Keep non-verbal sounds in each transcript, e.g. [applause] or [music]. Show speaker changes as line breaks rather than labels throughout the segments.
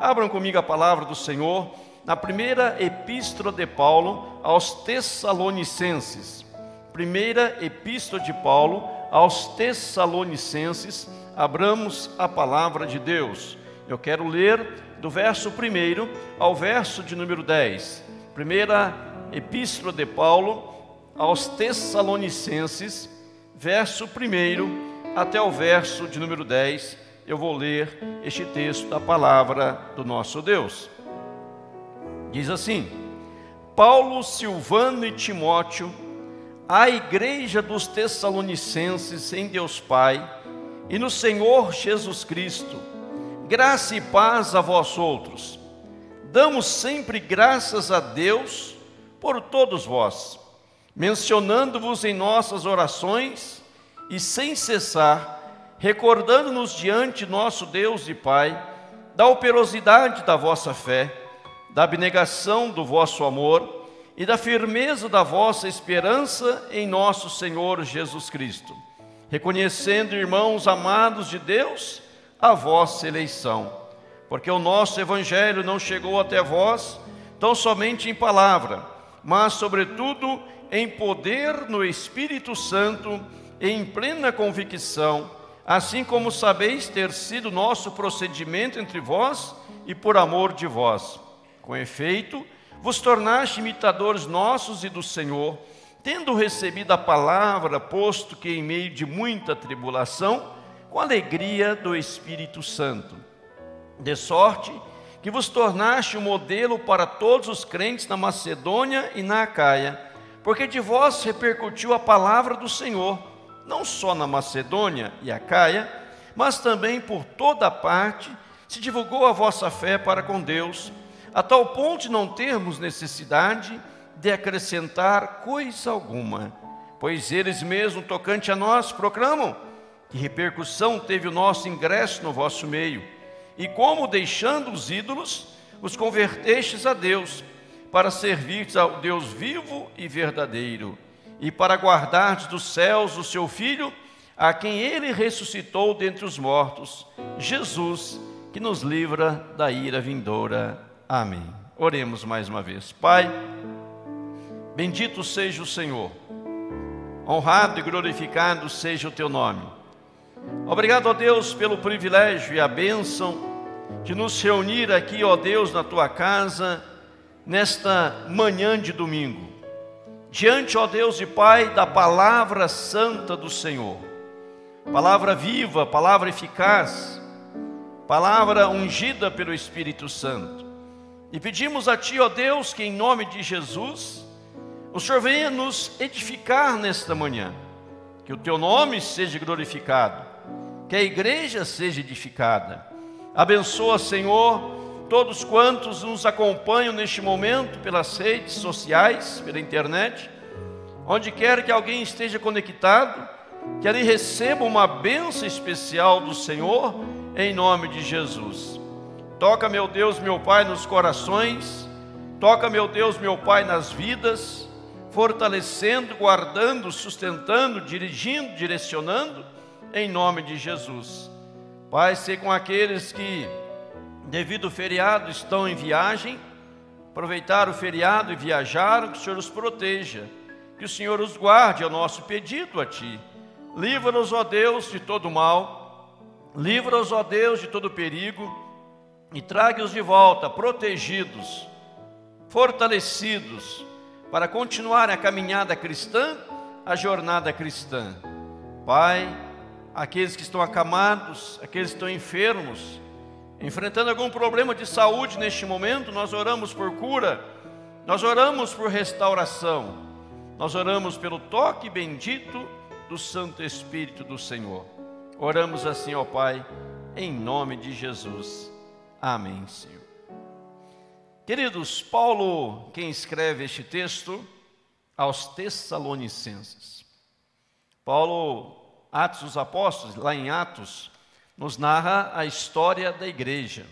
Abram comigo a palavra do Senhor na primeira epístola de Paulo aos Tessalonicenses. Primeira epístola de Paulo aos Tessalonicenses. Abramos a palavra de Deus. Eu quero ler do verso 1 ao verso de número 10. Primeira epístola de Paulo aos Tessalonicenses, verso 1 até o verso de número 10. Eu vou ler este texto da palavra do nosso Deus. Diz assim: Paulo, Silvano e Timóteo, à igreja dos Tessalonicenses em Deus Pai e no Senhor Jesus Cristo, graça e paz a vós outros. Damos sempre graças a Deus por todos vós, mencionando-vos em nossas orações e sem cessar, recordando-nos diante nosso Deus e Pai da operosidade da vossa fé da abnegação do vosso amor e da firmeza da vossa esperança em nosso Senhor Jesus Cristo, reconhecendo, irmãos amados de Deus, a vossa eleição, porque o nosso Evangelho não chegou até vós tão somente em palavra, mas, sobretudo, em poder no Espírito Santo em plena convicção, assim como sabeis ter sido nosso procedimento entre vós e por amor de vós com efeito, vos tornaste imitadores nossos e do Senhor, tendo recebido a palavra, posto que em meio de muita tribulação, com alegria do Espírito Santo. De sorte que vos tornaste um modelo para todos os crentes na Macedônia e na Acaia, porque de vós repercutiu a palavra do Senhor, não só na Macedônia e Acaia, mas também por toda parte se divulgou a vossa fé para com Deus a tal ponto de não termos necessidade de acrescentar coisa alguma, pois eles mesmos, tocante a nós, proclamam que repercussão teve o nosso ingresso no vosso meio, e como, deixando os ídolos, os convertestes a Deus, para servir ao Deus vivo e verdadeiro, e para guardar dos céus o seu Filho, a quem ele ressuscitou dentre os mortos, Jesus, que nos livra da ira vindoura. Amém. Oremos mais uma vez. Pai, bendito seja o Senhor, honrado e glorificado seja o teu nome. Obrigado, ó Deus, pelo privilégio e a bênção de nos reunir aqui, ó Deus, na tua casa, nesta manhã de domingo, diante, ó Deus e Pai, da palavra santa do Senhor, palavra viva, palavra eficaz, palavra ungida pelo Espírito Santo. E pedimos a Ti, ó Deus, que em nome de Jesus, o Senhor venha nos edificar nesta manhã, que o Teu nome seja glorificado, que a igreja seja edificada. Abençoa, Senhor, todos quantos nos acompanham neste momento pelas redes sociais, pela internet, onde quer que alguém esteja conectado, que ali receba uma bênção especial do Senhor, em nome de Jesus. Toca, meu Deus, meu Pai, nos corações. Toca, meu Deus, meu Pai, nas vidas, fortalecendo, guardando, sustentando, dirigindo, direcionando, em nome de Jesus. Pai, sei com aqueles que, devido ao feriado, estão em viagem, aproveitaram o feriado e viajaram, que o Senhor os proteja, que o Senhor os guarde, é o nosso pedido a Ti. Livra-nos, ó Deus, de todo mal, livra-nos, ó Deus, de todo perigo e trague-os de volta protegidos, fortalecidos, para continuar a caminhada cristã, a jornada cristã. Pai, aqueles que estão acamados, aqueles que estão enfermos, enfrentando algum problema de saúde neste momento, nós oramos por cura, nós oramos por restauração, nós oramos pelo toque bendito do Santo Espírito do Senhor. Oramos assim, ó Pai, em nome de Jesus. Amém, Senhor. Queridos, Paulo, quem escreve este texto, aos Tessalonicenses. Paulo, Atos dos Apóstolos, lá em Atos, nos narra a história da igreja,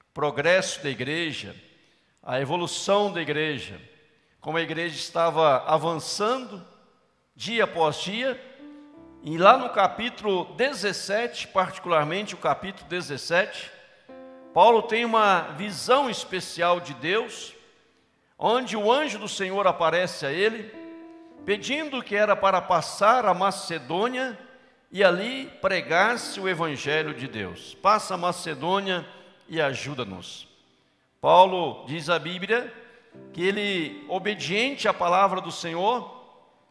o progresso da igreja, a evolução da igreja, como a igreja estava avançando dia após dia, e lá no capítulo 17, particularmente o capítulo 17, Paulo tem uma visão especial de Deus, onde o anjo do Senhor aparece a ele, pedindo que era para passar a Macedônia e ali pregasse o evangelho de Deus. Passa a Macedônia e ajuda-nos. Paulo diz a Bíblia que ele, obediente à palavra do Senhor,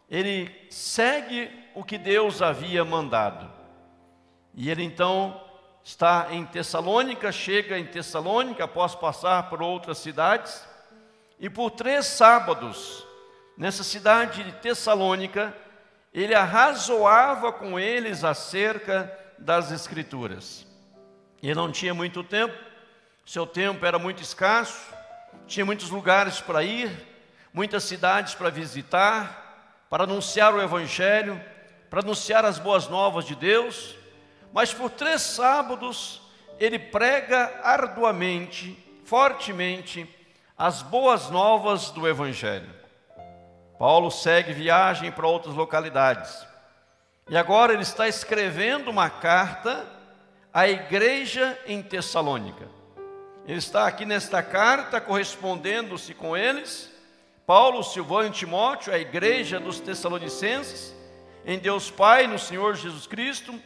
ele segue o que Deus havia mandado. E ele então está em Tessalônica, chega em Tessalônica após passar por outras cidades, e por três sábados, nessa cidade de Tessalônica, ele arrazoava com eles acerca das Escrituras. Ele não tinha muito tempo, seu tempo era muito escasso, tinha muitos lugares para ir, muitas cidades para visitar, para anunciar o Evangelho, para anunciar as boas novas de Deus, mas por três sábados ele prega arduamente, fortemente, as boas novas do Evangelho. Paulo segue viagem para outras localidades. E agora ele está escrevendo uma carta à igreja em Tessalônica. Ele está aqui nesta carta correspondendo-se com eles, Paulo, Silvano e Timóteo, a igreja dos Tessalonicenses, em Deus Pai, no Senhor Jesus Cristo,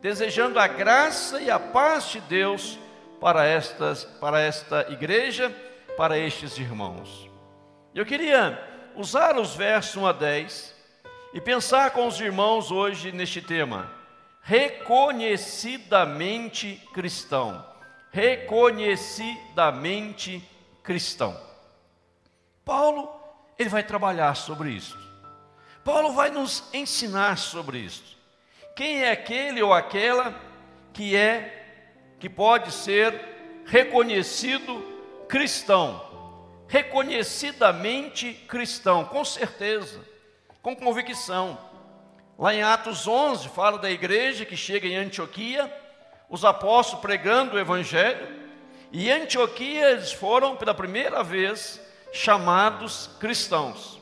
desejando a graça e a paz de Deus para, estas, para esta igreja, para estes irmãos. Eu queria usar os versos 1 a 10 e pensar com os irmãos hoje neste tema, reconhecidamente cristão. Reconhecidamente cristão. Paulo, ele vai trabalhar sobre isso. Paulo vai nos ensinar sobre isso. Quem é aquele ou aquela que é, que pode ser reconhecido cristão, reconhecidamente cristão, com certeza, com convicção. Lá em Atos 11, fala da igreja que chega em Antioquia, os apóstolos pregando o evangelho, e em Antioquia eles foram pela primeira vez chamados cristãos.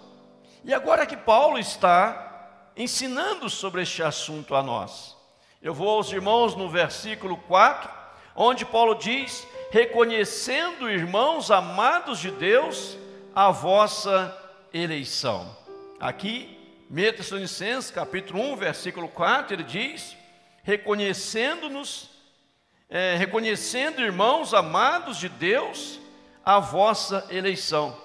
E agora que Paulo está ensinando sobre este assunto a nós. Eu vou aos irmãos no versículo 4, onde Paulo diz: reconhecendo, irmãos amados de Deus, a vossa eleição. Aqui, 1 Tessalonicenses, capítulo 1, versículo 4, ele diz: reconhecendo-nos, é, reconhecendo, irmãos amados de Deus, a vossa eleição.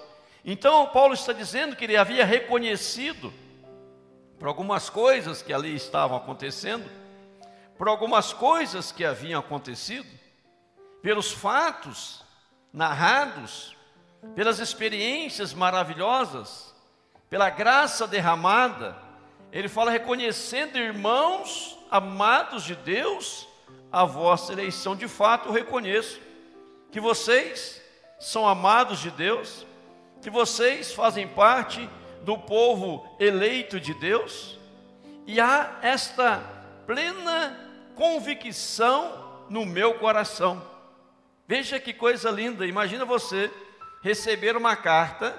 Então, Paulo está dizendo que ele havia reconhecido por algumas coisas que ali estavam acontecendo, por algumas coisas que haviam acontecido, pelos fatos narrados, pelas experiências maravilhosas, pela graça derramada. Ele fala reconhecendo, irmãos amados de Deus, a vossa eleição. De fato, eu reconheço que vocês são amados de Deus, que vocês fazem parte do povo eleito de Deus, e há esta plena convicção no meu coração. Veja que coisa linda, imagina você receber uma carta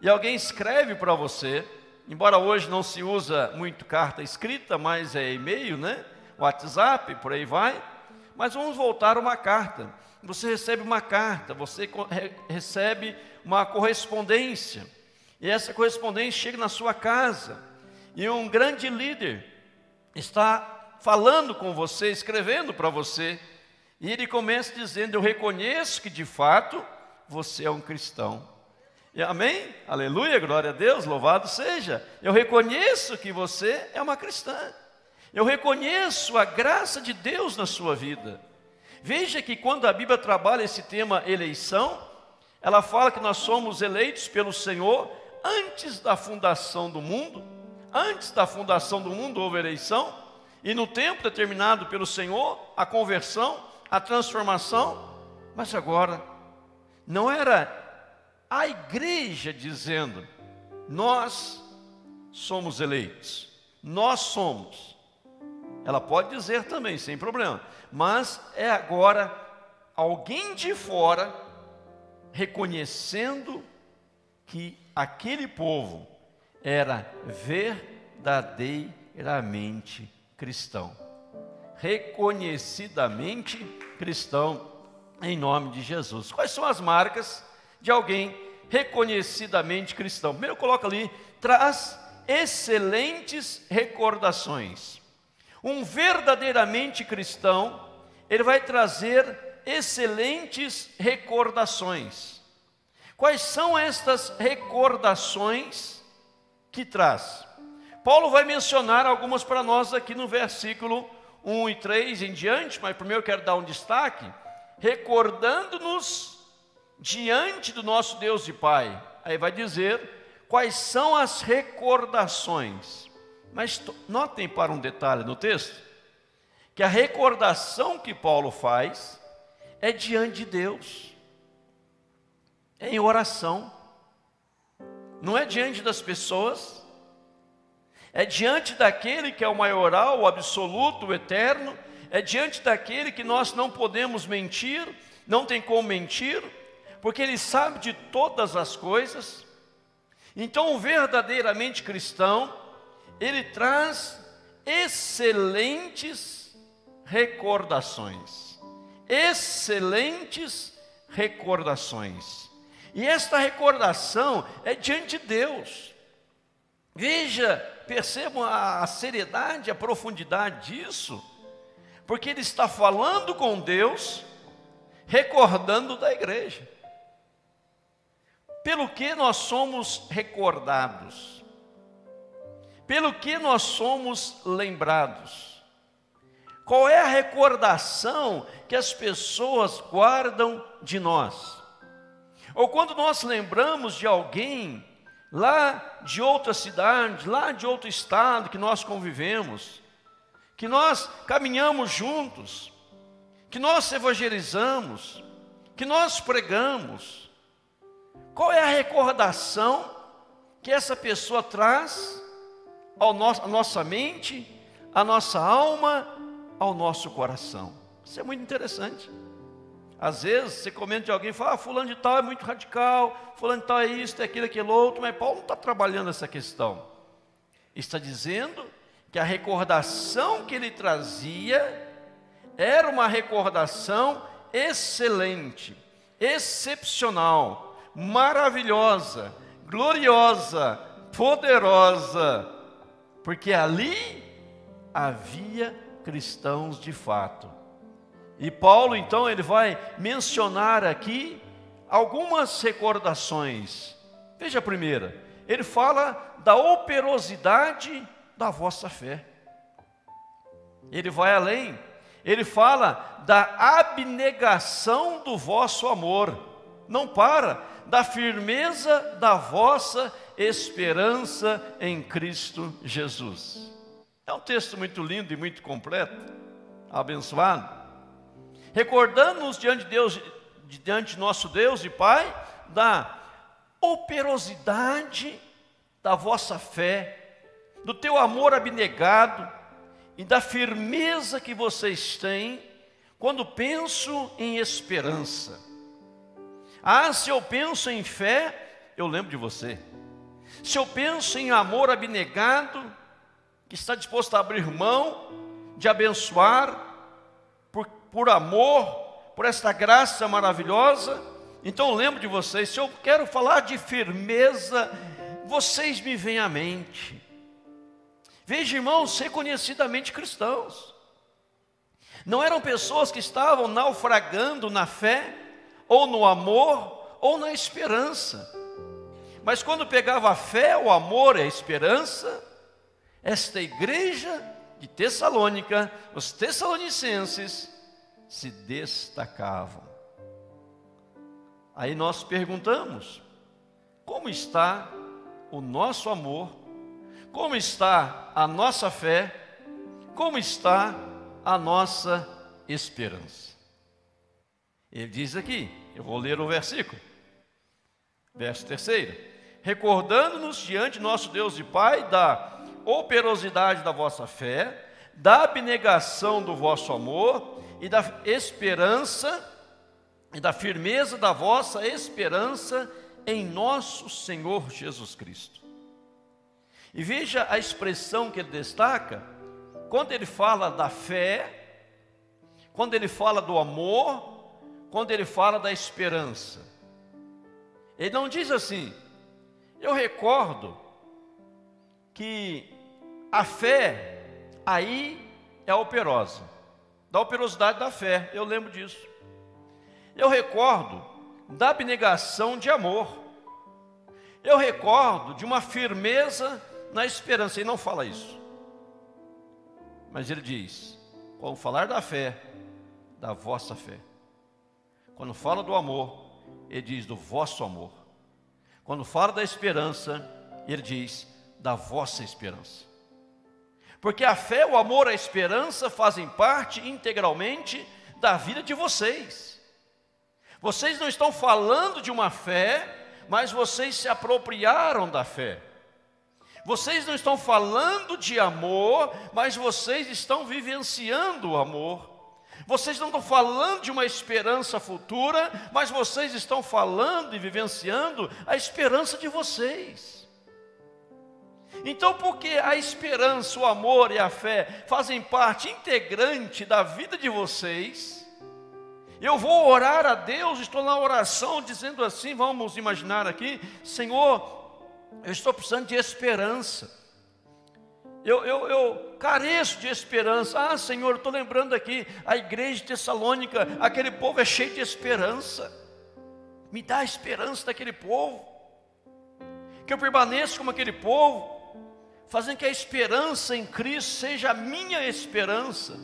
e alguém escreve para você, embora hoje não se usa muito carta escrita, mas é e-mail, né? WhatsApp, por aí vai. Mas vamos voltar a uma carta. Você recebe uma carta, você recebe uma correspondência. E essa correspondência chega na sua casa, e um grande líder está falando com você, escrevendo para você, e ele começa dizendo: Eu reconheço que de fato você é um cristão. E, amém? Aleluia, glória a Deus, louvado seja. Eu reconheço que você é uma cristã. Eu reconheço a graça de Deus na sua vida. Veja que quando a Bíblia trabalha esse tema eleição, ela fala que nós somos eleitos pelo Senhor antes da fundação do mundo, antes da fundação do mundo houve eleição, e no tempo determinado pelo Senhor, a conversão, a transformação, mas agora não era a igreja dizendo: nós somos eleitos, nós somos. Ela pode dizer também, sem problema, mas é agora alguém de fora reconhecendo que aquele povo era verdadeiramente cristão, reconhecidamente cristão. em nome de Jesus. Quais são as marcas de alguém reconhecidamente cristão? Primeiro coloca ali, traz excelentes recordações. Um verdadeiramente cristão, ele vai trazer excelentes recordações. Quais são estas recordações que traz? Paulo vai mencionar algumas para nós aqui no versículo 1 e 3 em diante, mas primeiro eu quero dar um destaque, recordando-nos diante do nosso Deus e Pai. Aí vai dizer quais são as recordações. Mas notem para um detalhe no texto, que a recordação que Paulo faz é diante de Deus, é em oração, não é diante das pessoas, é diante daquele que é o maioral, o absoluto, o eterno, é diante daquele que nós não podemos mentir, não tem como mentir, porque ele sabe de todas as coisas. Então, o verdadeiramente cristão, ele traz excelentes recordações. Excelentes recordações. E esta recordação é diante de Deus. Veja, percebam a, seriedade, a profundidade disso, porque ele está falando com Deus, recordando da igreja. Pelo que nós somos recordados? Pelo que nós somos lembrados? Qual é a recordação que as pessoas guardam de nós? Ou quando nós lembramos de alguém lá de outra cidade, lá de outro estado que nós convivemos, que nós caminhamos juntos, que nós evangelizamos, que nós pregamos. Qual é a recordação que essa pessoa traz ao nosso, à nossa mente, à nossa alma, ao nosso coração? Isso é muito interessante. Às vezes você comenta de alguém e fala, ah, fulano de tal é muito radical, fulano de tal é isso, é aquilo, aquilo outro, mas Paulo não está trabalhando essa questão. Está dizendo que a recordação que ele trazia era uma recordação excelente, excepcional, maravilhosa, gloriosa, poderosa, porque ali havia cristãos de fato. E Paulo, então, ele vai mencionar aqui algumas recordações. Veja a primeira, ele fala da operosidade da vossa fé. Ele vai além, ele fala da abnegação do vosso amor. Não para, da firmeza da vossa esperança em Cristo Jesus. É um texto muito lindo e muito completo, abençoado recordando-nos diante de Deus, diante de nosso Deus e Pai, da operosidade da vossa fé, do teu amor abnegado e da firmeza que vocês têm quando penso em esperança. Ah, se eu penso em fé, eu lembro de você. Se eu penso em amor abnegado, que está disposto a abrir mão de abençoar, por amor, por esta graça maravilhosa. Então lembro de vocês, se eu quero falar de firmeza, vocês me vêm à mente. Veja, irmãos, reconhecidamente cristãos. Não eram pessoas que estavam naufragando na fé, ou no amor, ou na esperança. Mas quando pegava a fé, o amor e a esperança, esta igreja de Tessalônica, os tessalonicenses, se destacavam. Aí nós perguntamos: como está o nosso amor? Como está a nossa fé? Como está a nossa esperança? Ele diz aqui, eu vou ler o versículo, verso terceiro: recordando-nos diante nosso Deus e Pai da operosidade da vossa fé, da abnegação do vosso amor e da esperança e da firmeza da vossa esperança em nosso Senhor Jesus Cristo. E veja a expressão que ele destaca, quando ele fala da fé, quando ele fala do amor, quando ele fala da esperança. Ele não diz assim, eu recordo que a fé aí é operosa, da operosidade da fé, eu lembro disso. Eu recordo da abnegação de amor. Eu recordo de uma firmeza na esperança. Ele não fala isso. Mas ele diz: quando falar da fé, da vossa fé. Quando fala do amor, ele diz do vosso amor. Quando fala da esperança, ele diz da vossa esperança. Porque a fé, o amor, a esperança fazem parte integralmente da vida de vocês. Vocês não estão falando de uma fé, mas vocês se apropriaram da fé. Vocês não estão falando de amor, mas vocês estão vivenciando o amor. Vocês não estão falando de uma esperança futura, mas vocês estão falando e vivenciando a esperança de vocês. Então, porque a esperança, o amor e a fé fazem parte integrante da vida de vocês, eu vou orar a Deus, estou na oração dizendo assim, vamos imaginar aqui, Senhor, eu estou precisando de esperança. Eu, eu, eu careço de esperança. Ah, Senhor, estou lembrando aqui, a igreja de Tessalônica, aquele povo é cheio de esperança. Me dá a esperança daquele povo. Que eu permaneça como aquele povo, fazendo que a esperança em Cristo seja a minha esperança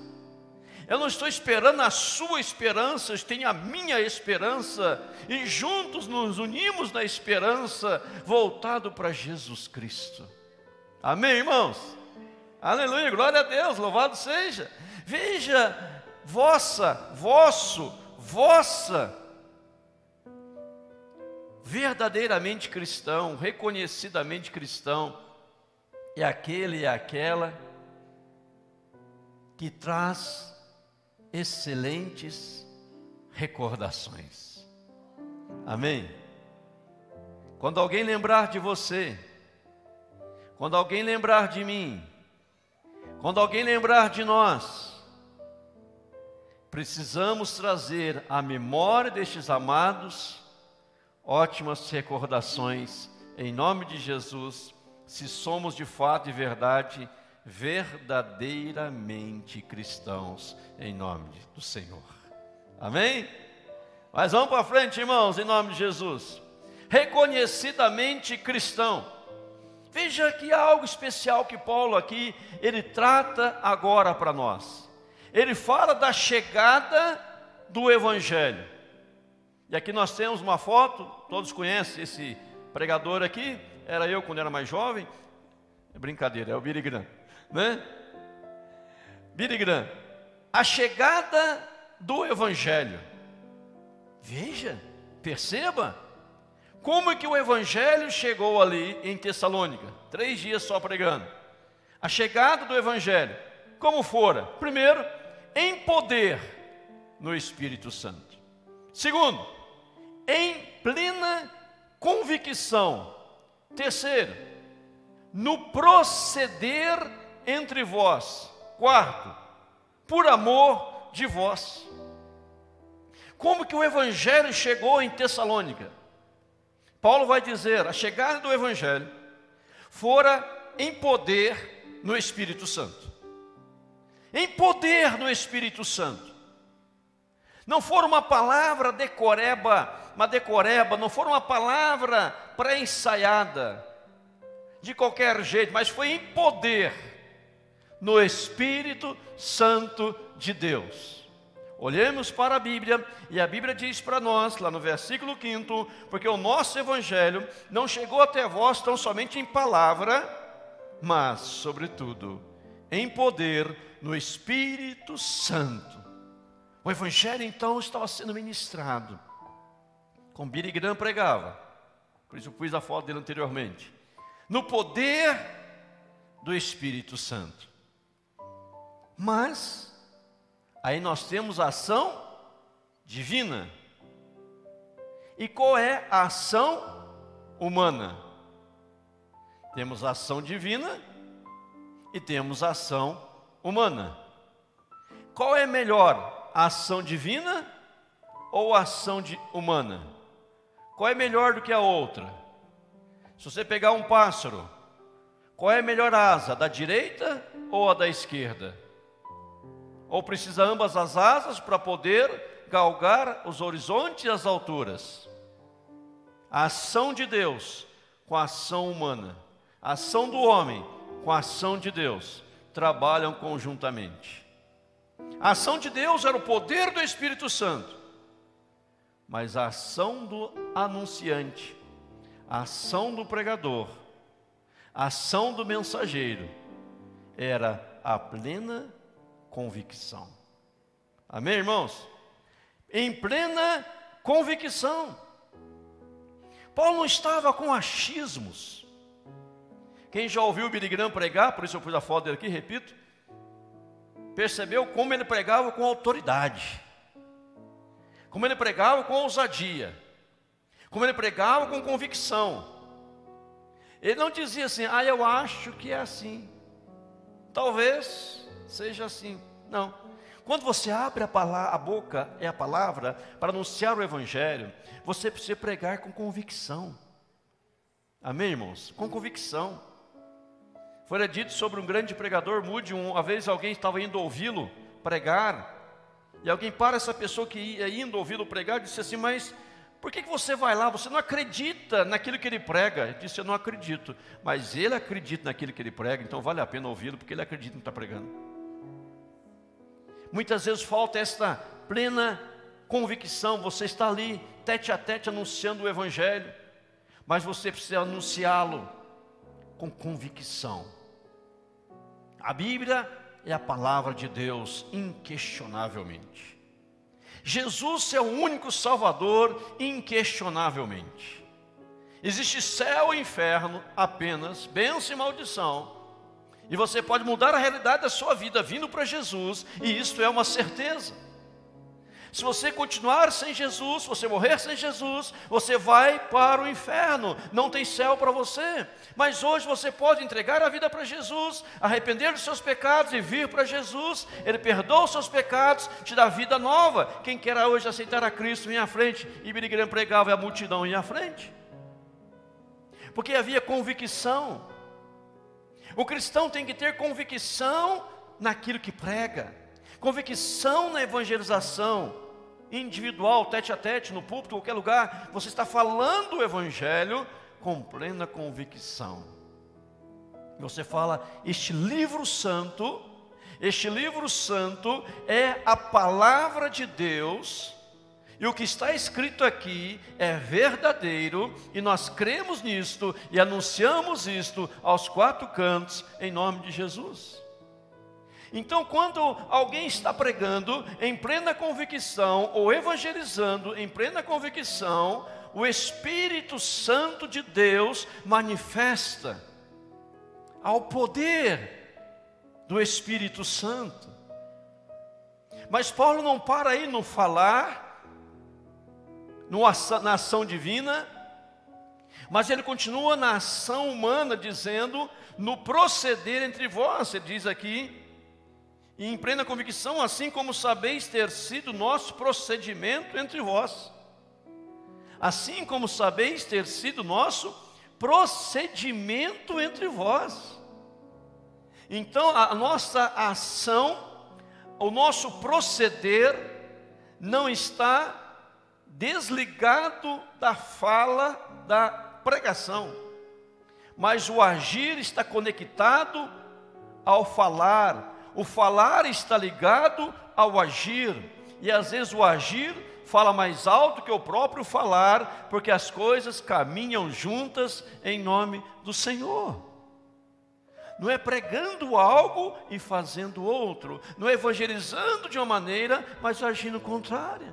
eu não estou esperando a sua esperança, eu tenho a minha esperança, e juntos nos unimos na esperança, voltado para Jesus Cristo. Amém, irmãos? Aleluia, glória a Deus, louvado seja. Veja, vossa, vosso, vossa, verdadeiramente cristão, reconhecidamente cristão, é aquele e aquela que traz excelentes recordações. Amém? Quando alguém lembrar de você, quando alguém lembrar de mim, quando alguém lembrar de nós, precisamos trazer à memória destes amados ótimas recordações, em nome de Jesus, se somos de fato e verdade verdadeiramente cristãos, em nome do Senhor. Amém? Mas vamos para frente, irmãos, em nome de Jesus. Reconhecidamente cristão. Veja que há algo especial que Paulo aqui, ele trata agora para nós. Ele fala da chegada do Evangelho. E aqui nós temos uma foto, todos conhecem esse pregador aqui, era eu quando era mais jovem. É brincadeira, é o Graham né? Birigram, a chegada do Evangelho. Veja, perceba, como é que o Evangelho chegou ali em Tessalônica? Três dias só pregando. A chegada do Evangelho, como fora? Primeiro, em poder no Espírito Santo. Segundo, em plena convicção. Terceiro, no proceder entre vós. Quarto, por amor de vós. Como que o evangelho chegou em Tessalônica? Paulo vai dizer: a chegada do evangelho fora em poder no Espírito Santo. Em poder no Espírito Santo. Não for uma palavra decoreba, uma decoreba, não for uma palavra pré-ensaiada, de qualquer jeito, mas foi em poder no Espírito Santo de Deus. Olhemos para a Bíblia, e a Bíblia diz para nós, lá no versículo 5, porque o nosso Evangelho não chegou até vós tão somente em palavra, mas, sobretudo, em poder no Espírito Santo. O Evangelho então estava sendo ministrado, Billy Graham pregava, por isso eu pus a foto dele anteriormente, no poder do Espírito Santo. Mas, aí nós temos a ação divina. E qual é a ação humana? Temos a ação divina e temos a ação humana. Qual é melhor, a ação divina ou a ação de, humana? Qual é melhor do que a outra? Se você pegar um pássaro, qual é a melhor asa, da direita ou a da esquerda? Ou precisa ambas as asas para poder galgar os horizontes e as alturas? A ação de Deus com a ação humana, a ação do homem com a ação de Deus trabalham conjuntamente. A ação de Deus era o poder do Espírito Santo, mas a ação do anunciante, a ação do pregador, a ação do mensageiro era a plena convicção. Amém, irmãos? Em plena convicção. Paulo não estava com achismos. Quem já ouviu o Billy Graham pregar, por isso eu pus a foto dele aqui, repito, percebeu como ele pregava com autoridade, como ele pregava com ousadia, como ele pregava com convicção. Ele não dizia assim, ah, eu acho que é assim, talvez seja assim. Não. Quando você abre a, palavra, a boca, é a palavra, para anunciar o Evangelho, você precisa pregar com convicção. Amém, irmãos? Com convicção. Foi dito sobre um grande pregador, Mude, uma vez alguém estava indo ouvi-lo pregar, e alguém para essa pessoa que ia indo ouvi-lo pregar e disse assim: Mas por que, que você vai lá? Você não acredita naquilo que ele prega? Ele disse: Eu não acredito, mas ele acredita naquilo que ele prega, então vale a pena ouvi-lo, porque ele acredita no que está pregando. Muitas vezes falta esta plena convicção, você está ali, tete a tete, anunciando o Evangelho, mas você precisa anunciá-lo com convicção. A Bíblia é a palavra de Deus, inquestionavelmente. Jesus é o único Salvador, inquestionavelmente. Existe céu e inferno apenas, bênção e maldição. E você pode mudar a realidade da sua vida vindo para Jesus, e isto é uma certeza. Se você continuar sem Jesus, você morrer sem Jesus, você vai para o inferno, não tem céu para você. Mas hoje você pode entregar a vida para Jesus, arrepender dos seus pecados e vir para Jesus. Ele perdoa os seus pecados, te dá vida nova. Quem quer hoje aceitar a Cristo, vem à frente. E Billy pregava e a multidão ia à frente. Porque havia convicção. O cristão tem que ter convicção naquilo que prega convicção na evangelização, individual, tete a tete, no púlpito, qualquer lugar, você está falando o evangelho com plena convicção. Você fala, este livro santo, este livro santo é a palavra de Deus, e o que está escrito aqui é verdadeiro, e nós cremos nisto e anunciamos isto aos quatro cantos, em nome de Jesus. Então, quando alguém está pregando em plena convicção, ou evangelizando em plena convicção, o Espírito Santo de Deus manifesta ao poder do Espírito Santo. Mas Paulo não para aí no falar, na ação divina, mas ele continua na ação humana, dizendo, no proceder entre vós, ele diz aqui, e em plena convicção, assim como sabeis ter sido nosso procedimento entre vós. Assim como sabeis ter sido nosso procedimento entre vós. Então, a nossa ação, o nosso proceder, não está desligado da fala, da pregação, mas o agir está conectado ao falar, o falar está ligado ao agir, e às vezes o agir fala mais alto que o próprio falar, porque as coisas caminham juntas em nome do Senhor. Não é pregando algo e fazendo outro, não é evangelizando de uma maneira, mas agindo contrária.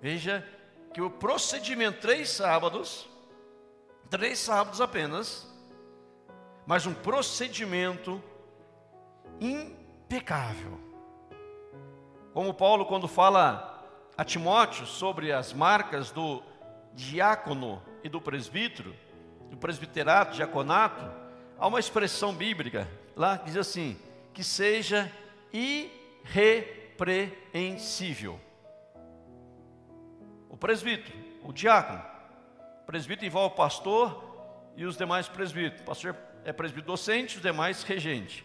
Veja que o procedimento, três sábados, três sábados apenas, mas um procedimento impecável. Como Paulo, quando fala a Timóteo sobre as marcas do diácono e do presbítero, do presbiterato, diaconato, há uma expressão bíblica lá que diz assim: que seja irrepreensível. o presbítero, o diácono. O presbítero envolve o pastor e os demais presbíteros. O pastor é presbítero docente, os demais regente.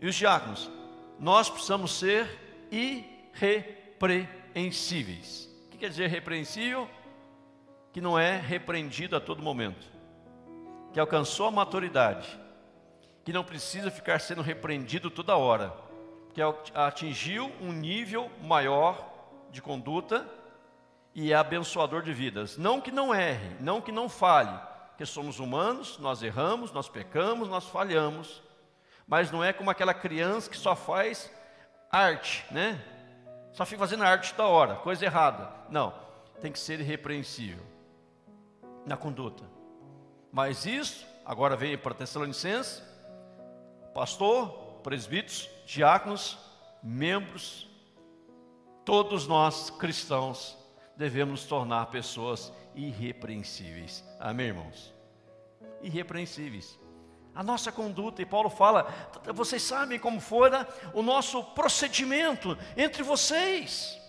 E os diáconos, nós precisamos ser irrepreensíveis. O que quer dizer repreensível? Que não é repreendido a todo momento, que alcançou a maturidade, que não precisa ficar sendo repreendido toda hora, que atingiu um nível maior de conduta e é abençoador de vidas. Não que não erre, não que não falhe, que somos humanos, nós erramos, nós pecamos, nós falhamos, mas não é como aquela criança que só faz arte, né? Só fica fazendo arte da hora, coisa errada. Não, tem que ser irrepreensível na conduta. Mas isso, agora vem para Tessalonicenses, pastor, presbíteros, diáconos, membros, todos nós cristãos devemos nos tornar pessoas irrepreensíveis. Amém, irmãos? Irrepreensíveis. A nossa conduta, e Paulo fala, vocês sabem como fora o nosso procedimento entre vocês.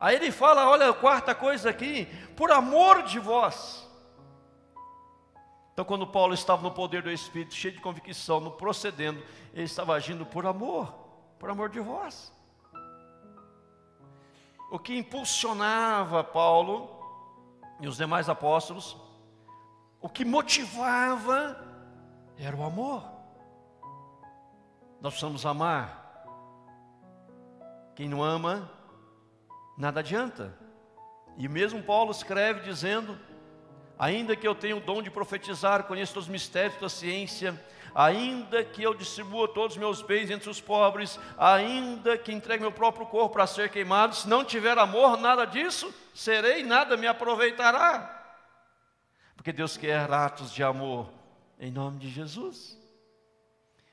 Aí ele fala, olha a quarta coisa aqui, por amor de vós. Então, quando Paulo estava no poder do Espírito, cheio de convicção, no procedendo, ele estava agindo por amor, por amor de vós. O que impulsionava Paulo e os demais apóstolos, o que motivava era o amor. Nós precisamos amar. Quem não ama, nada adianta. E mesmo Paulo escreve dizendo: Ainda que eu tenha o dom de profetizar, conheço os mistérios da ciência, ainda que eu distribua todos os meus bens entre os pobres, ainda que entregue meu próprio corpo para ser queimado, se não tiver amor, nada disso serei, nada me aproveitará. Porque Deus quer atos de amor em nome de Jesus.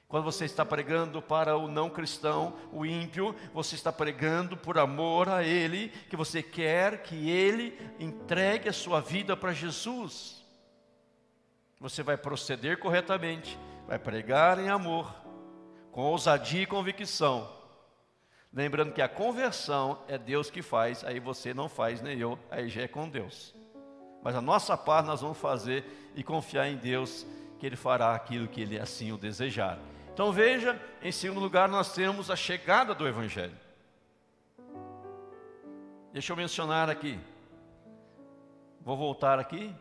Quando você está pregando para o não cristão, o ímpio, você está pregando por amor a ele, que você quer que ele entregue a sua vida para Jesus. Você vai proceder corretamente, vai pregar em amor, com ousadia e convicção. Lembrando que a conversão é Deus que faz, aí você não faz, nem eu, aí já é com Deus. Mas a nossa parte nós vamos fazer e confiar em Deus, que Ele fará aquilo que Ele assim o desejar. Então veja, em segundo lugar, nós temos a chegada do Evangelho. Deixa eu mencionar aqui. Vou voltar aqui.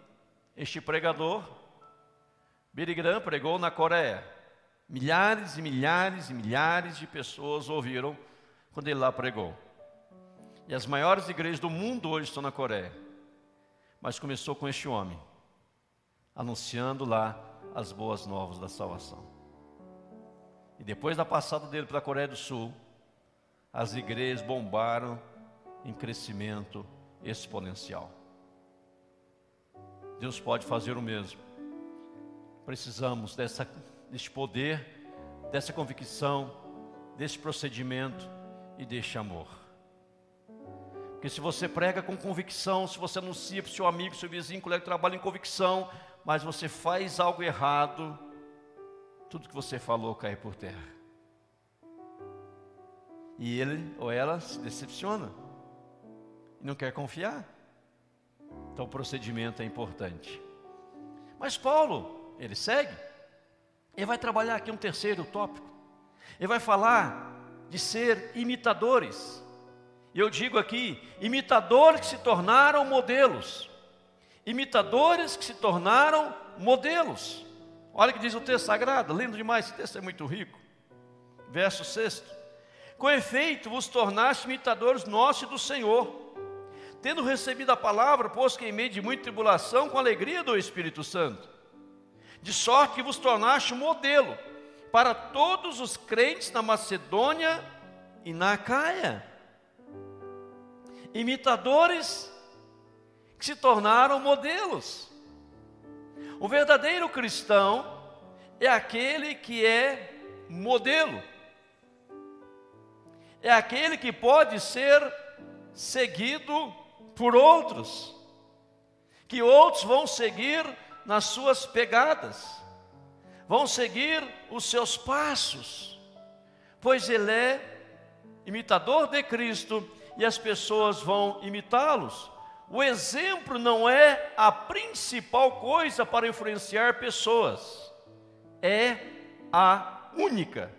Este pregador, Billy Graham, pregou na Coreia. Milhares e milhares e milhares de pessoas ouviram quando ele lá pregou. E as maiores igrejas do mundo hoje estão na Coreia. Mas começou com este homem, anunciando lá as boas novas da salvação. E depois da passada dele pela Coreia do Sul, as igrejas bombaram em crescimento exponencial. Deus pode fazer o mesmo. Precisamos dessa, desse poder, dessa convicção, desse procedimento e deste amor. Porque se você prega com convicção, se você anuncia para o seu amigo, seu vizinho, colega de trabalho em convicção, mas você faz algo errado, tudo que você falou cai por terra. E ele ou ela se decepciona e não quer confiar. Então o procedimento é importante. Mas Paulo, ele segue, ele vai trabalhar aqui um terceiro tópico. Ele vai falar de ser imitadores. E eu digo aqui, imitadores que se tornaram modelos. Imitadores que se tornaram modelos. Olha o que diz o texto sagrado, lindo demais, esse texto é muito rico. Verso 6: Com efeito vos tornaste imitadores nossos e do Senhor, tendo recebido a palavra, pois que em meio de muita tribulação, com alegria do Espírito Santo, de sorte que vos tornaste modelo para todos os crentes na Macedônia e na Caia. Imitadores que se tornaram modelos. O verdadeiro cristão é aquele que é modelo, é aquele que pode ser seguido por outros, que outros vão seguir nas suas pegadas, vão seguir os seus passos, pois ele é imitador de Cristo e as pessoas vão imitá-los. O exemplo não é a principal coisa para influenciar pessoas, é a única.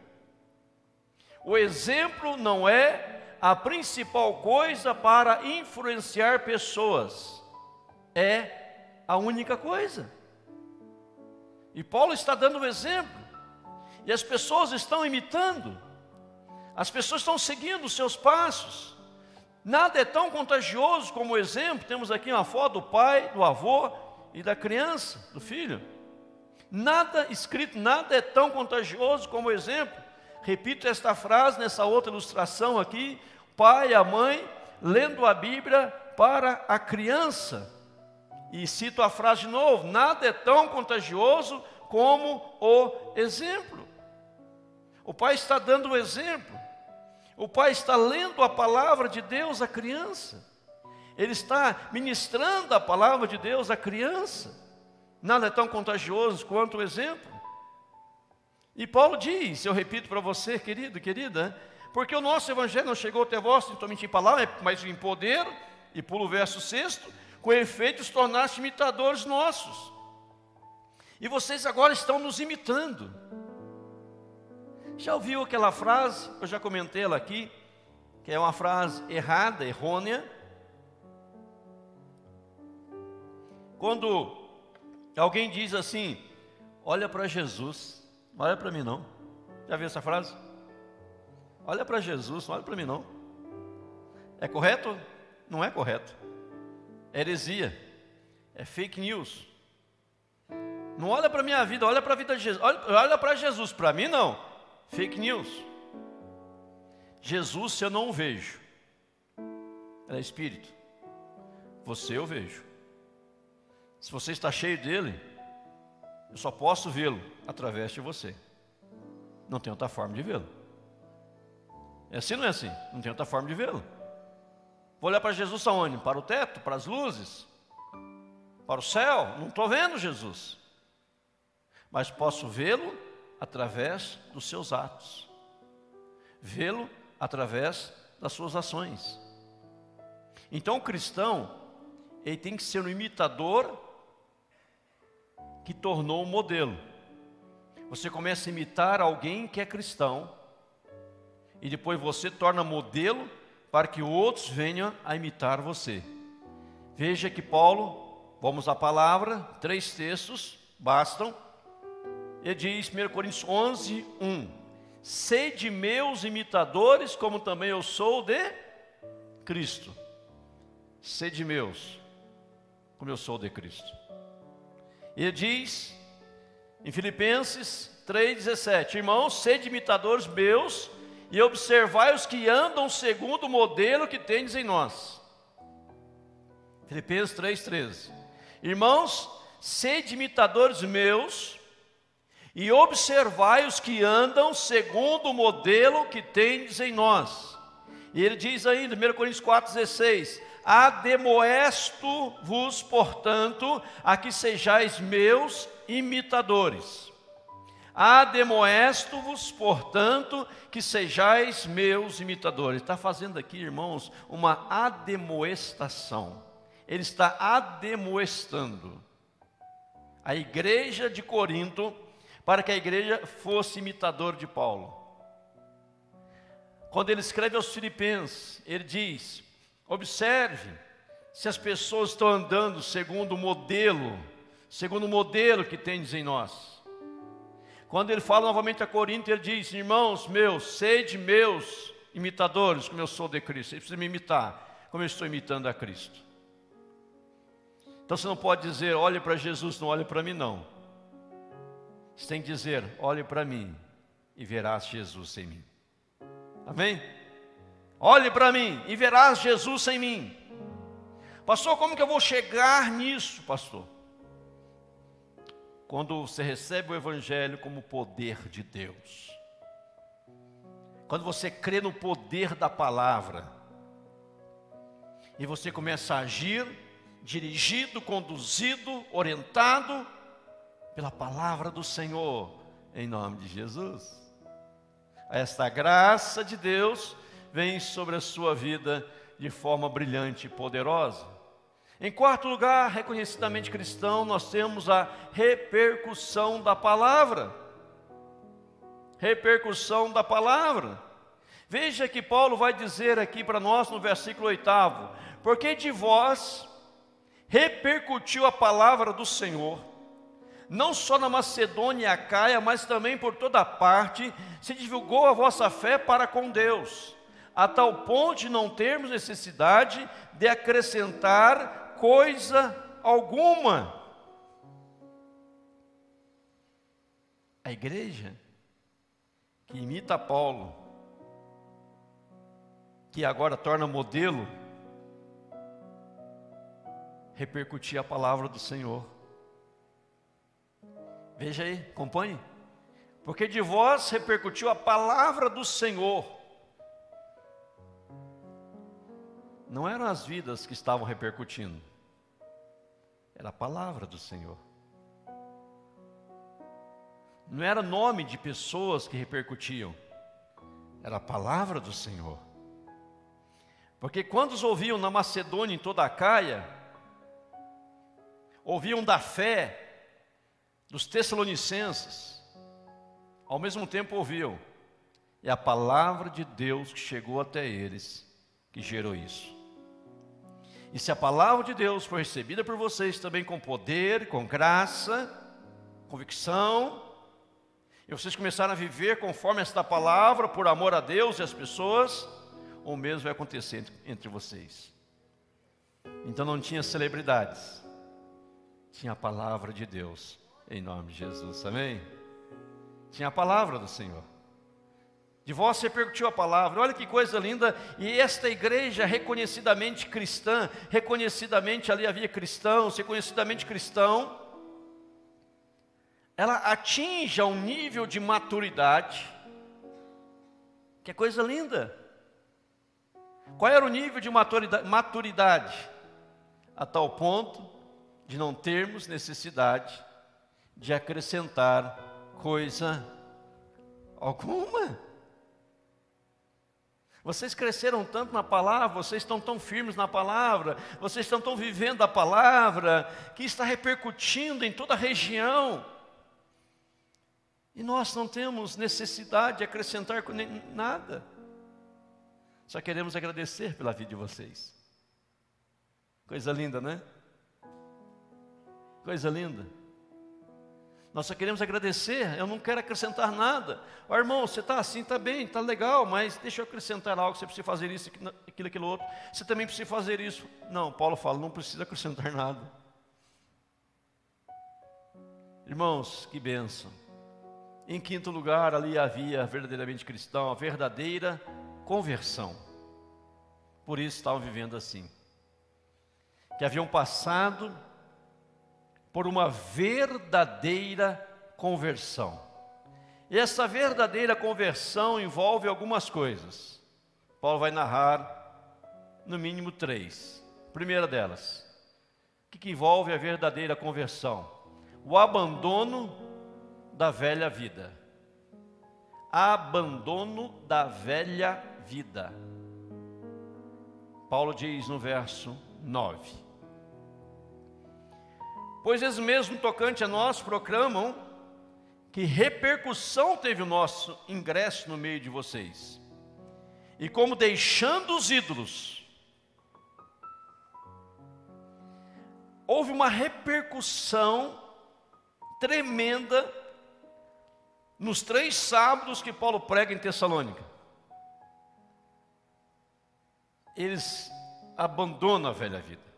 O exemplo não é a principal coisa para influenciar pessoas, é a única coisa. E Paulo está dando um exemplo, e as pessoas estão imitando, as pessoas estão seguindo os seus passos. Nada é tão contagioso como o exemplo. Temos aqui uma foto do pai, do avô e da criança, do filho. Nada escrito, nada é tão contagioso como o exemplo. Repito esta frase nessa outra ilustração aqui: pai e a mãe lendo a Bíblia para a criança. E cito a frase de novo: nada é tão contagioso como o exemplo. O pai está dando o exemplo. O pai está lendo a palavra de Deus à criança. Ele está ministrando a palavra de Deus à criança. Nada é tão contagioso quanto o exemplo. E Paulo diz, eu repito para você, querido, querida, porque o nosso evangelho não chegou até vós somente em palavra, mas em poder, e pulo o verso sexto, com efeito se tornaste imitadores nossos. E vocês agora estão nos imitando. Já ouviu aquela frase? Eu já comentei ela aqui, que é uma frase errada, errônea. Quando alguém diz assim: Olha para Jesus, não olha para mim não. Já viu essa frase? Olha para Jesus, não olha para mim não. É correto? Não é correto. É heresia. É fake news. Não olha para a minha vida, olha para a vida de Jesus. Olha, olha para Jesus, para mim não. Fake news. Jesus eu não vejo. É espírito. Você eu vejo. Se você está cheio dele, eu só posso vê-lo através de você. Não tem outra forma de vê-lo. É assim não é assim? Não tem outra forma de vê-lo. Vou olhar para Jesus aonde? Para o teto, para as luzes, para o céu. Não estou vendo Jesus. Mas posso vê-lo através dos seus atos. Vê-lo através das suas ações. Então o cristão, ele tem que ser um imitador que tornou um modelo. Você começa a imitar alguém que é cristão e depois você torna modelo para que outros venham a imitar você. Veja que Paulo, vamos à palavra, três textos bastam. Ele diz, 1 Coríntios 11, 1: Sede meus imitadores, como também eu sou de Cristo. Sede meus, como eu sou de Cristo. Ele diz, em Filipenses 3,17: Irmãos, sede imitadores meus e observai os que andam segundo o modelo que tendes em nós. Filipenses 3,13. Irmãos, sede imitadores meus, e observai os que andam segundo o modelo que tendes em nós. E ele diz ainda, 1 Coríntios 4,16: Ademoesto-vos, portanto, a que sejais meus imitadores. Ademoesto-vos, portanto, que sejais meus imitadores. Está fazendo aqui, irmãos, uma ademoestação. Ele está ademoestando a igreja de Corinto para que a igreja fosse imitador de Paulo. Quando ele escreve aos Filipenses, ele diz: observe se as pessoas estão andando segundo o modelo, segundo o modelo que tendes em nós. Quando ele fala novamente a Corinto, ele diz: Irmãos meus, sede meus imitadores, como eu sou de Cristo. Ele precisa me imitar, como eu estou imitando a Cristo. Então você não pode dizer, olhe para Jesus, não olhe para mim, não. Você tem que dizer, olhe para mim e verás Jesus em mim. Amém? Olhe para mim e verás Jesus em mim. Pastor, como que eu vou chegar nisso, pastor? quando você recebe o Evangelho como poder de Deus. Quando você crê no poder da palavra, e você começa a agir, dirigido, conduzido, orientado pela palavra do Senhor, em nome de Jesus. Esta graça de Deus vem sobre a sua vida de forma brilhante e poderosa. Em quarto lugar, reconhecidamente cristão, nós temos a repercussão da palavra. Repercussão da palavra. Veja que Paulo vai dizer aqui para nós no versículo oitavo: Porque de vós repercutiu a palavra do Senhor, não só na Macedônia e Acaia, mas também por toda parte, se divulgou a vossa fé para com Deus, a tal ponto de não termos necessidade de acrescentar coisa alguma. A igreja que imita Paulo, que agora torna modelo, repercutir a palavra do Senhor. Veja aí, acompanhe. Porque de vós repercutiu a palavra do Senhor. Não eram as vidas que estavam repercutindo era a palavra do Senhor. Não era nome de pessoas que repercutiam, era a palavra do Senhor. Porque quando os ouviam na Macedônia, em toda a Caia, ouviam da fé dos Tessalonicenses, ao mesmo tempo ouviam, e a palavra de Deus que chegou até eles, que gerou isso. E se a palavra de Deus for recebida por vocês também com poder, com graça, convicção, e vocês começarem a viver conforme esta palavra, por amor a Deus e as pessoas, o mesmo vai acontecer entre vocês. Então não tinha celebridades, tinha a palavra de Deus, em nome de Jesus, amém? Tinha a palavra do Senhor. De vós repercutiu a palavra, olha que coisa linda, e esta igreja reconhecidamente cristã, reconhecidamente ali havia cristãos, reconhecidamente cristão, ela atinge um nível de maturidade, que é coisa linda. Qual era o nível de maturidade? maturidade? A tal ponto de não termos necessidade de acrescentar coisa alguma. Vocês cresceram tanto na palavra, vocês estão tão firmes na palavra, vocês estão tão vivendo a palavra, que está repercutindo em toda a região. E nós não temos necessidade de acrescentar nada. Só queremos agradecer pela vida de vocês. Coisa linda, né? Coisa linda. Nós só queremos agradecer, eu não quero acrescentar nada. Ó, irmão, você está assim, está bem, está legal, mas deixa eu acrescentar algo, você precisa fazer isso, aquilo, aquilo outro. Você também precisa fazer isso. Não, Paulo fala, não precisa acrescentar [laughs] nada. Irmãos, que bênção. Em quinto lugar, ali havia verdadeiramente cristão, a verdadeira conversão. Por isso estavam vivendo assim. Que haviam passado por uma verdadeira conversão. E essa verdadeira conversão envolve algumas coisas. Paulo vai narrar no mínimo três. Primeira delas, o que envolve a verdadeira conversão? O abandono da velha vida. Abandono da velha vida. Paulo diz no verso 9: Pois eles mesmo tocante a nós proclamam que repercussão teve o nosso ingresso no meio de vocês. E como deixando os ídolos, houve uma repercussão tremenda nos três sábados que Paulo prega em Tessalônica. Eles abandonam a velha vida.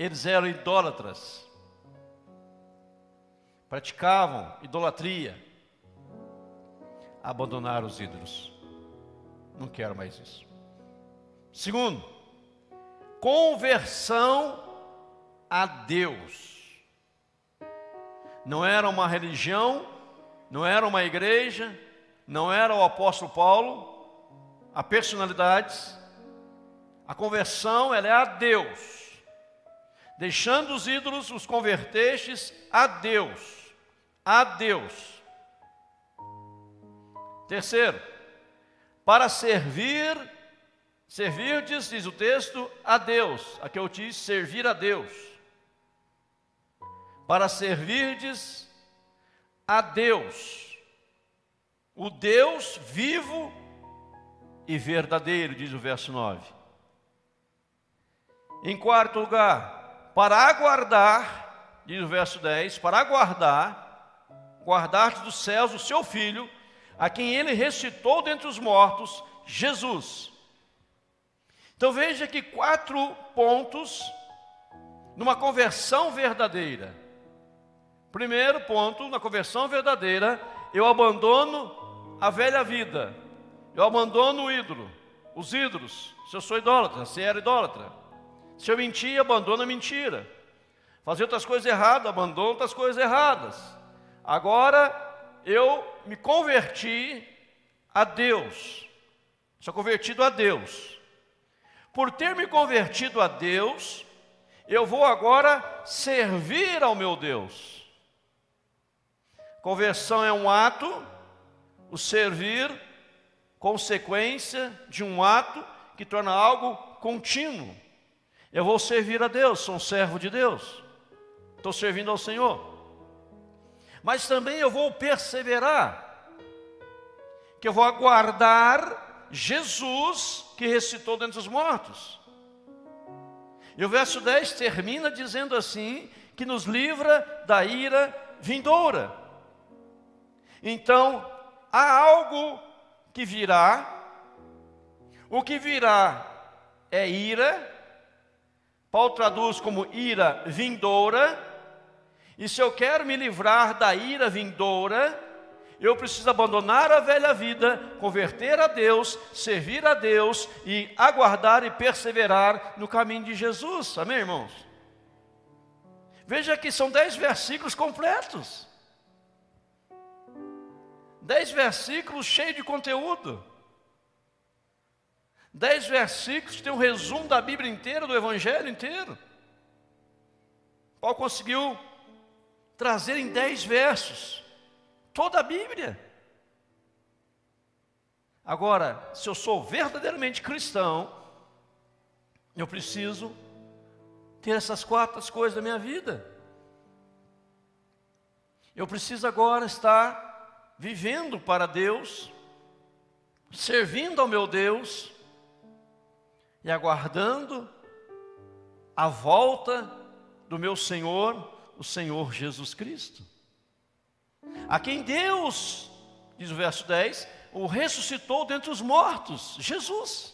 Eles eram idólatras, praticavam idolatria, abandonaram os ídolos. Não quero mais isso. Segundo, conversão a Deus. Não era uma religião, não era uma igreja, não era o apóstolo Paulo, a personalidades. A conversão ela é a Deus. Deixando os ídolos, os convertestes a Deus. A Deus. Terceiro, para servir Servirdes, diz o texto, a Deus. Aqui eu disse servir a Deus. Para servirdes a Deus, o Deus vivo e verdadeiro, diz o verso 9. Em quarto lugar, para aguardar, diz o verso 10, para aguardar, guardar dos céus o seu filho, a quem ele ressuscitou dentre os mortos, Jesus. Então veja que quatro pontos numa conversão verdadeira. Primeiro ponto, na conversão verdadeira, eu abandono a velha vida, eu abandono o ídolo, os ídolos. Se eu sou idólatra, se era idólatra. Se eu mentir, abandono a mentira. Fazer outras coisas erradas, abandono outras coisas erradas. Agora eu me converti a Deus. Sou convertido a Deus. Por ter me convertido a Deus, eu vou agora servir ao meu Deus. Conversão é um ato, o servir, consequência de um ato que torna algo contínuo. Eu vou servir a Deus, sou um servo de Deus, estou servindo ao Senhor. Mas também eu vou perseverar, que eu vou aguardar Jesus que ressuscitou dentre os mortos. E o verso 10 termina dizendo assim: que nos livra da ira vindoura. Então, há algo que virá, o que virá é ira, Paulo traduz como ira vindoura, e se eu quero me livrar da ira vindoura, eu preciso abandonar a velha vida, converter a Deus, servir a Deus e aguardar e perseverar no caminho de Jesus. Amém, irmãos? Veja que são dez versículos completos. Dez versículos cheios de conteúdo. Dez versículos tem um resumo da Bíblia inteira, do Evangelho inteiro. Paulo conseguiu trazer em dez versos toda a Bíblia. Agora, se eu sou verdadeiramente cristão, eu preciso ter essas quatro coisas da minha vida. Eu preciso agora estar vivendo para Deus, servindo ao meu Deus e aguardando a volta do meu Senhor, o Senhor Jesus Cristo a quem Deus, diz o verso 10, o ressuscitou dentre os mortos, Jesus.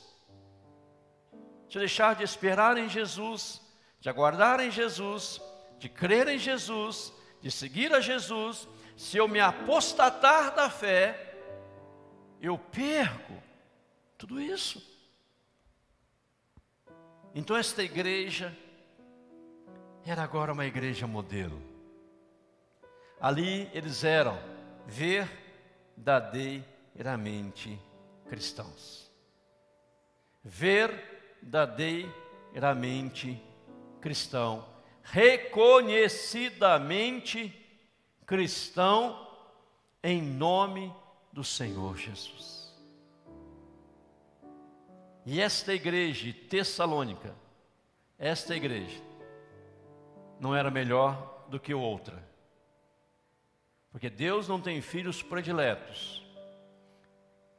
De deixar de esperar em Jesus, de aguardar em Jesus, de crer em Jesus, de seguir a Jesus, se eu me apostatar da fé, eu perco tudo isso. Então, esta igreja era agora uma igreja modelo. Ali eles eram verdadeiramente cristãos. Verdadeiramente cristão, reconhecidamente cristão em nome do Senhor Jesus. E esta igreja Tessalônica, esta igreja, não era melhor do que outra. Porque Deus não tem filhos prediletos,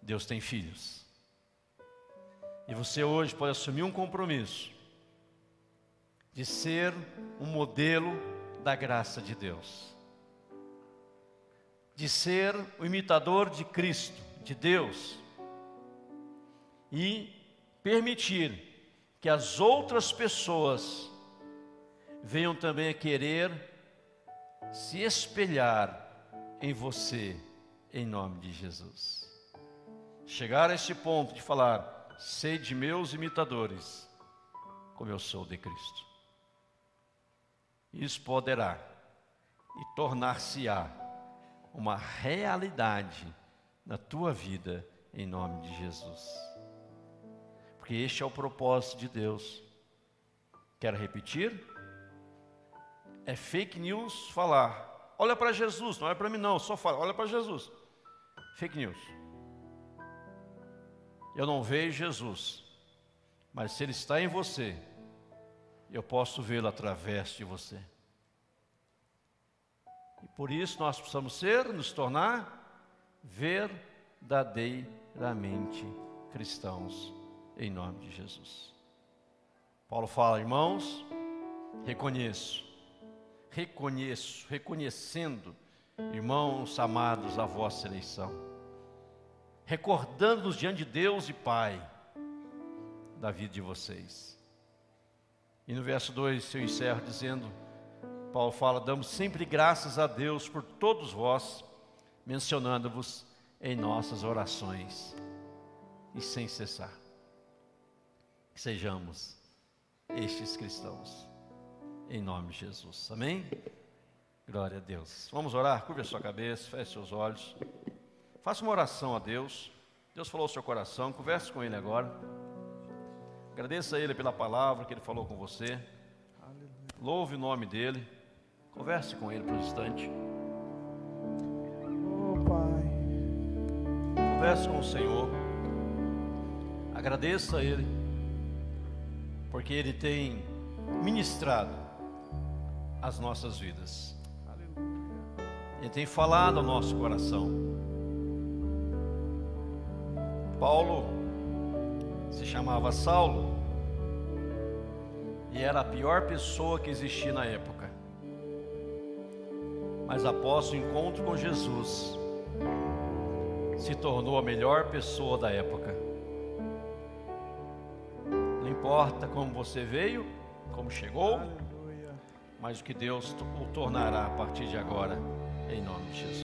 Deus tem filhos. E você hoje pode assumir um compromisso de ser um modelo da graça de Deus, de ser o imitador de Cristo, de Deus, e permitir que as outras pessoas venham também a querer se espelhar em você, em nome de Jesus. Chegar a este ponto de falar, sei de meus imitadores, como eu sou de Cristo. Isso poderá e tornar-se-á uma realidade na tua vida, em nome de Jesus. Porque este é o propósito de Deus. Quero repetir? É fake news falar olha para Jesus, não olha para mim não, só fala, olha para Jesus. Fake news. Eu não vejo Jesus. Mas se Ele está em você, eu posso vê-lo através de você. E por isso nós precisamos ser, nos tornar verdadeiramente cristãos, em nome de Jesus. Paulo fala, irmãos, reconheço, reconheço, reconhecendo, irmãos amados, a vossa eleição, recordando-nos diante de Deus e Pai da vida de vocês. E no verso 2 eu encerro dizendo: Paulo fala, damos sempre graças a Deus por todos vós, mencionando-vos em nossas orações e sem cessar. Que sejamos estes cristãos, em nome de Jesus. Amém? Glória a Deus. Vamos orar? Curva a sua cabeça, feche seus olhos. Faça uma oração a Deus. Deus falou ao seu coração, converse com Ele agora. Agradeça a Ele pela palavra que Ele falou com você. Louve o nome dEle. Converse com Ele por um instante.
Oh, Pai.
Converse com o Senhor. Agradeça a Ele, porque Ele tem ministrado as nossas vidas. Ele tem falado ao nosso coração. Paulo se chamava Saulo e era a pior pessoa que existia na época. Mas após o encontro com Jesus, se tornou a melhor pessoa da época. Importa como você veio, como chegou, mas o que Deus o tornará a partir de agora, em nome de Jesus.